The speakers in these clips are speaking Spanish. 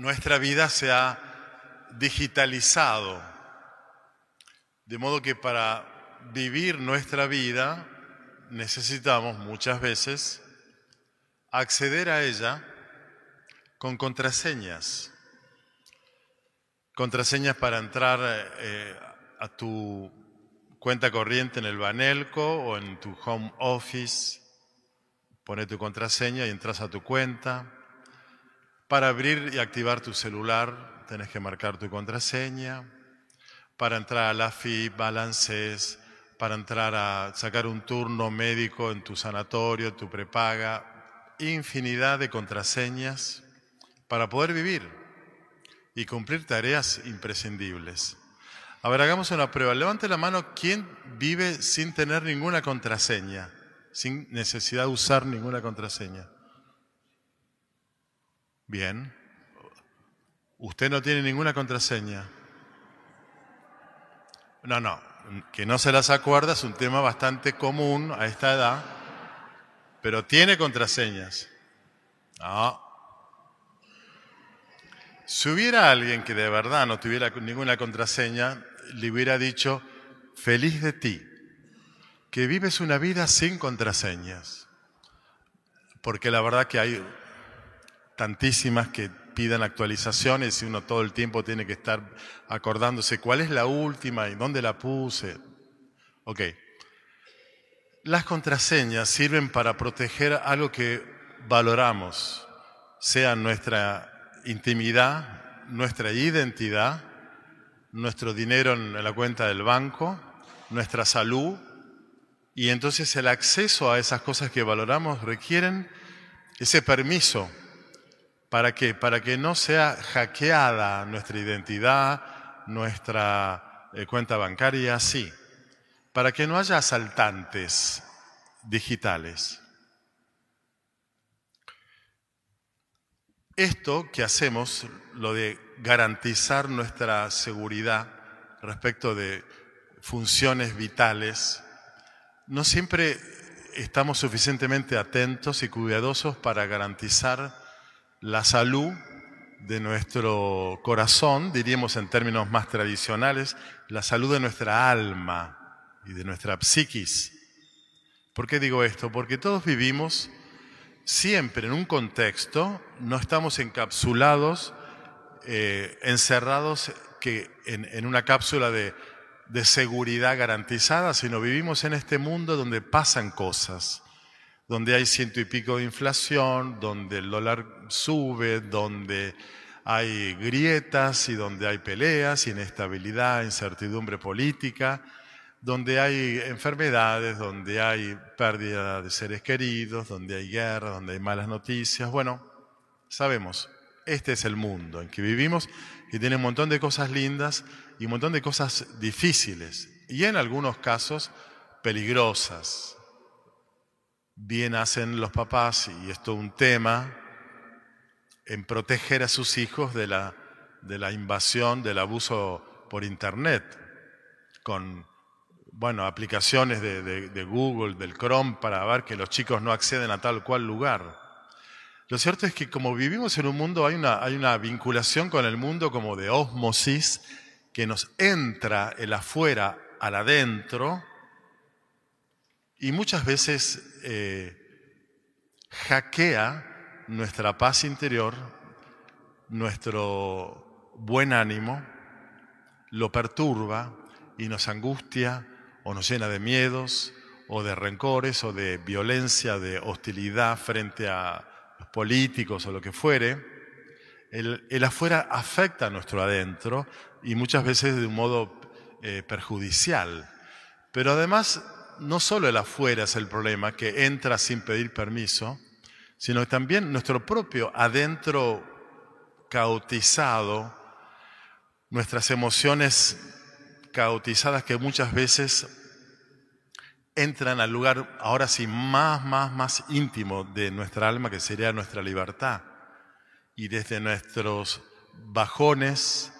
nuestra vida se ha digitalizado, de modo que para vivir nuestra vida necesitamos muchas veces acceder a ella con contraseñas. Contraseñas para entrar eh, a tu cuenta corriente en el Banelco o en tu home office. Pone tu contraseña y entras a tu cuenta. Para abrir y activar tu celular tenés que marcar tu contraseña. Para entrar a la FIP, balances, para entrar a sacar un turno médico en tu sanatorio, tu prepaga, infinidad de contraseñas para poder vivir y cumplir tareas imprescindibles. A ver, hagamos una prueba. Levante la mano quién vive sin tener ninguna contraseña, sin necesidad de usar ninguna contraseña. Bien. Usted no tiene ninguna contraseña. No, no. Que no se las acuerda es un tema bastante común a esta edad, pero tiene contraseñas. No. Si hubiera alguien que de verdad no tuviera ninguna contraseña, le hubiera dicho, feliz de ti, que vives una vida sin contraseñas. Porque la verdad que hay tantísimas que pidan actualizaciones y uno todo el tiempo tiene que estar acordándose cuál es la última y dónde la puse. Ok. Las contraseñas sirven para proteger algo que valoramos, sea nuestra intimidad, nuestra identidad, nuestro dinero en la cuenta del banco, nuestra salud, y entonces el acceso a esas cosas que valoramos requieren ese permiso. ¿Para qué? Para que no sea hackeada nuestra identidad, nuestra eh, cuenta bancaria, sí. Para que no haya asaltantes digitales. Esto que hacemos, lo de garantizar nuestra seguridad respecto de funciones vitales, no siempre estamos suficientemente atentos y cuidadosos para garantizar la salud de nuestro corazón, diríamos en términos más tradicionales, la salud de nuestra alma y de nuestra psiquis. ¿Por qué digo esto? Porque todos vivimos siempre en un contexto, no estamos encapsulados, eh, encerrados que en, una cápsula de, de seguridad garantizada, sino vivimos en este mundo donde pasan cosas, donde hay ciento y pico de inflación, donde el dólar sube, donde hay grietas y donde hay peleas, inestabilidad, incertidumbre política donde hay enfermedades, donde hay pérdida de seres queridos, donde hay guerra, donde hay malas noticias. Bueno, sabemos, este es el mundo en que vivimos y tiene un montón de cosas lindas y un montón de cosas difíciles y en algunos casos peligrosas. Bien hacen los papás, y esto es un tema, en proteger a sus hijos de la, de la invasión, del abuso por Internet, con bueno, aplicaciones de, Google, del Chrome, para ver que los chicos no acceden a tal cual lugar. Lo cierto es que como vivimos en un mundo, hay una, hay una vinculación con el mundo como de osmosis que nos entra el afuera al adentro y muchas veces eh, hackea nuestra paz interior, nuestro buen ánimo, lo perturba y nos angustia o nos llena de miedos o de rencores o de violencia, de hostilidad frente a los políticos o lo que fuere, el, afuera afecta a nuestro adentro y muchas veces de un modo eh, perjudicial. Pero además, no solo el afuera es el problema, que entra sin pedir permiso, sino también nuestro propio adentro caotizado, nuestras emociones caotizadas que muchas veces entran al lugar, ahora sí, más, más, más íntimo de nuestra alma, que sería nuestra libertad. Y desde nuestros bajones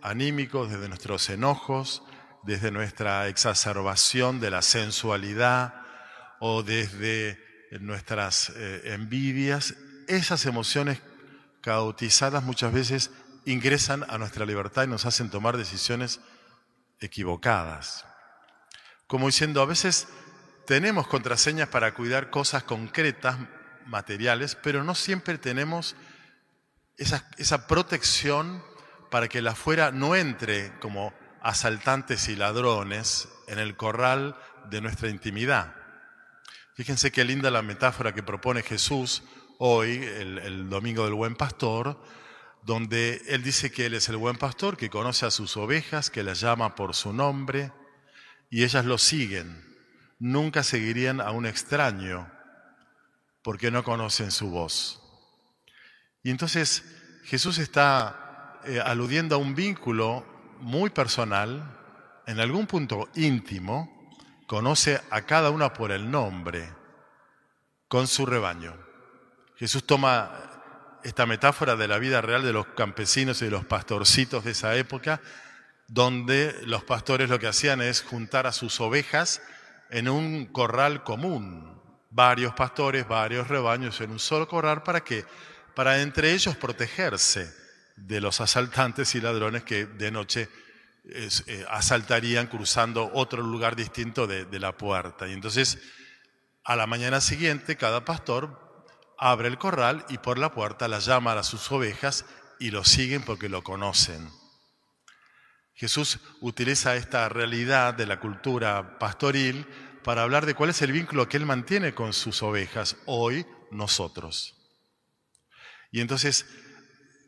anímicos, desde nuestros enojos, desde nuestra exacerbación de la sensualidad o desde nuestras eh, envidias, esas emociones caotizadas muchas veces ingresan a nuestra libertad y nos hacen tomar decisiones equivocadas. Como diciendo, a veces tenemos contraseñas para cuidar cosas concretas, materiales, pero no siempre tenemos esa, esa protección para que la afuera no entre como asaltantes y ladrones en el corral de nuestra intimidad. Fíjense qué linda la metáfora que propone Jesús hoy, el, domingo del buen pastor, donde él dice que él es el buen pastor, que conoce a sus ovejas, que las llama por su nombre, y ellas lo siguen. Nunca seguirían a un extraño, porque no conocen su voz. Y entonces Jesús está eh, aludiendo a un vínculo muy personal, en algún punto íntimo, conoce a cada una por el nombre, con su rebaño. Jesús toma esta metáfora de la vida real de los campesinos y de los pastorcitos de esa época, donde los pastores lo que hacían es juntar a sus ovejas en un corral común, varios pastores, varios rebaños en un solo corral para que para entre ellos protegerse de los asaltantes y ladrones que de noche eh, asaltarían cruzando otro lugar distinto de, la puerta. Y entonces a la mañana siguiente cada pastor abre el corral y por la puerta las llama a sus ovejas y lo siguen porque lo conocen. Jesús utiliza esta realidad de la cultura pastoril para hablar de cuál es el vínculo que Él mantiene con sus ovejas, hoy nosotros. Y entonces,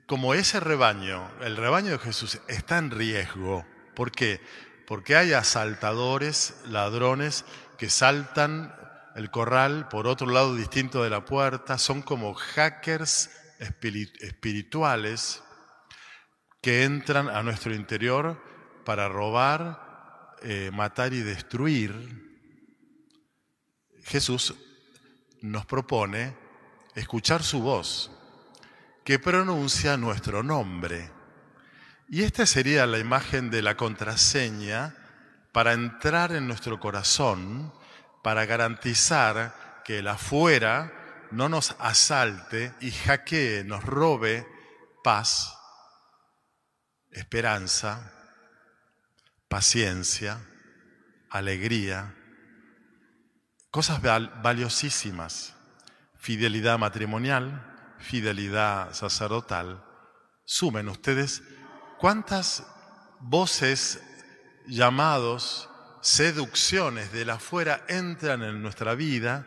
como ese rebaño, el rebaño de Jesús, está en riesgo, ¿por qué? Porque hay asaltadores, ladrones, que saltan el corral por otro lado distinto de la puerta, son como hackers espirituales que entran a nuestro interior para robar, eh, matar y destruir. Jesús nos propone escuchar su voz, que pronuncia nuestro nombre. Y esta sería la imagen de la contraseña para entrar en nuestro corazón, para garantizar que el afuera no nos asalte y hackee, nos robe paz, esperanza, paciencia, alegría, Cosas valiosísimas. Fidelidad matrimonial, fidelidad sacerdotal. Sumen ustedes cuántas voces, llamados, seducciones de la afuera entran en nuestra vida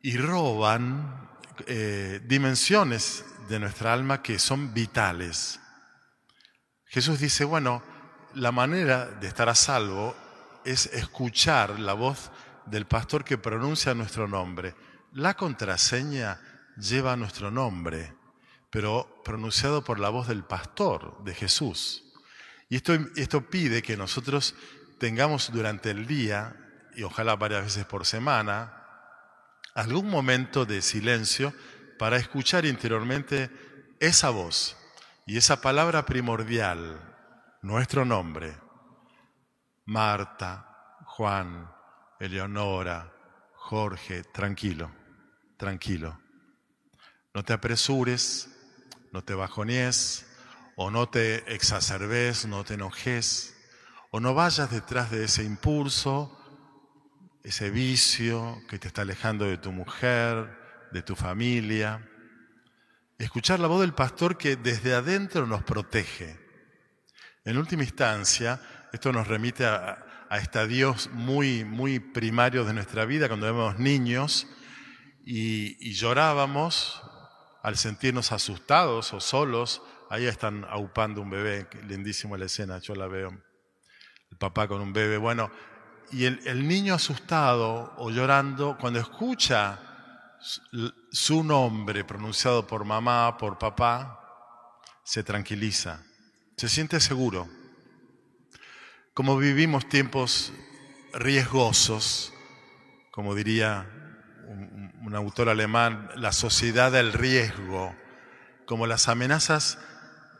y roban eh, dimensiones de nuestra alma que son vitales. Jesús dice, bueno, la manera de estar a salvo es escuchar la voz del pastor que pronuncia nuestro nombre. La contraseña lleva nuestro nombre, pero pronunciado por la voz del pastor, de Jesús. Y esto, esto pide que nosotros tengamos durante el día, y ojalá varias veces por semana, algún momento de silencio para escuchar interiormente esa voz y esa palabra primordial, nuestro nombre. Marta, Juan, Eleonora, Jorge, tranquilo, tranquilo. No te apresures, no te bajonees, o no te exacerbes, no te enojes, o no vayas detrás de ese impulso, ese vicio que te está alejando de tu mujer, de tu familia. Escuchar la voz del pastor que desde adentro nos protege. En última instancia, esto nos remite a, a estadios muy, muy primarios de nuestra vida, cuando éramos niños y, llorábamos al sentirnos asustados o solos. Ahí están aupando un bebé, lindísima la escena, yo la veo. El papá con un bebé. Bueno, y el, el niño asustado o llorando, cuando escucha su nombre pronunciado por mamá, por papá, se tranquiliza, se siente seguro. Como vivimos tiempos riesgosos, como diría un, autor alemán, la sociedad del riesgo, como las amenazas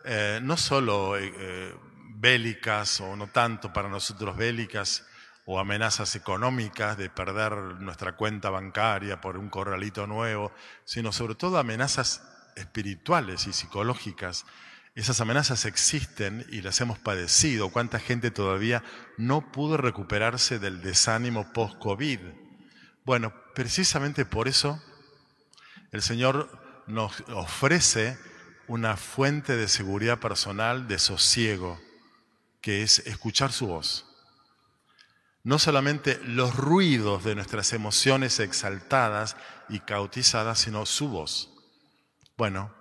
eh, no solo eh, eh, bélicas o no tanto para nosotros bélicas, o amenazas económicas de perder nuestra cuenta bancaria por un corralito nuevo, sino sobre todo amenazas espirituales y psicológicas. Esas amenazas existen y las hemos padecido. ¿Cuánta gente todavía no pudo recuperarse del desánimo post-COVID? Bueno, precisamente por eso el Señor nos ofrece una fuente de seguridad personal, de sosiego, que es escuchar su voz. No solamente los ruidos de nuestras emociones exaltadas y cautizadas, sino su voz. Bueno,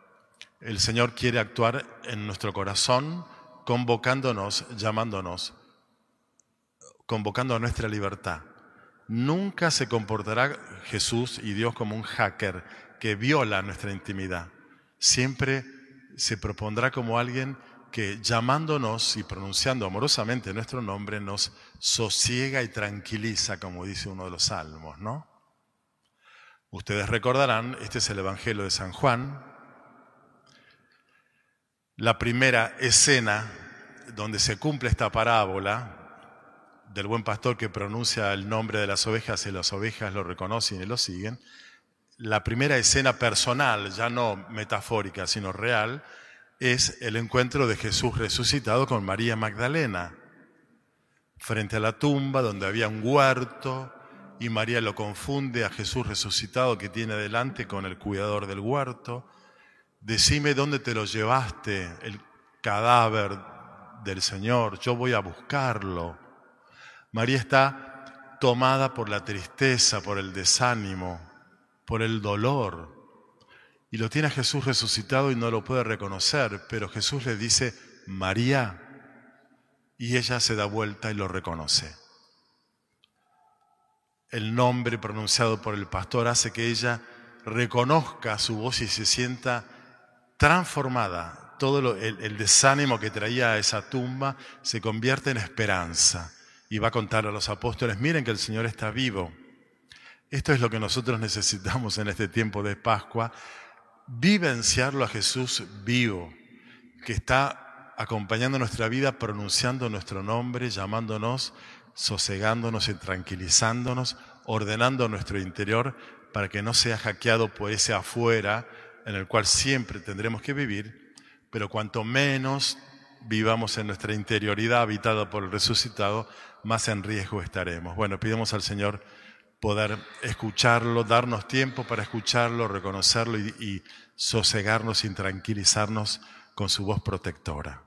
el Señor quiere actuar en nuestro corazón, convocándonos, llamándonos, convocando a nuestra libertad. Nunca se comportará Jesús y Dios como un hacker que viola nuestra intimidad. Siempre se propondrá como alguien que llamándonos y pronunciando amorosamente nuestro nombre nos sosiega y tranquiliza, como dice uno de los salmos, ¿no? Ustedes recordarán, este es el Evangelio de San Juan, la primera escena donde se cumple esta parábola del buen pastor que pronuncia el nombre de las ovejas y las ovejas lo reconocen y lo siguen, la primera escena personal, ya no metafórica, sino real, es el encuentro de Jesús resucitado con María Magdalena, frente a la tumba donde había un huerto y María lo confunde a Jesús resucitado que tiene delante con el cuidador del huerto decime dónde te lo llevaste, el cadáver del Señor, yo voy a buscarlo. María está tomada por la tristeza, por el desánimo, por el dolor. Y lo tiene a Jesús resucitado y no lo puede reconocer, pero Jesús le dice, María, y ella se da vuelta y lo reconoce. El nombre pronunciado por el pastor hace que ella reconozca su voz y se sienta transformada. Todo el, desánimo que traía a esa tumba se convierte en esperanza. Y va a contar a los apóstoles, miren que el Señor está vivo. Esto es lo que nosotros necesitamos en este tiempo de Pascua, vivenciarlo a Jesús vivo, que está acompañando nuestra vida, pronunciando nuestro nombre, llamándonos, sosegándonos y tranquilizándonos, ordenando nuestro interior para que no sea hackeado por ese afuera en el cual siempre tendremos que vivir, pero cuanto menos vivamos en nuestra interioridad habitada por el resucitado, más en riesgo estaremos. Bueno, pidamos al Señor poder escucharlo, darnos tiempo para escucharlo, reconocerlo y, sosegarnos y tranquilizarnos con su voz protectora.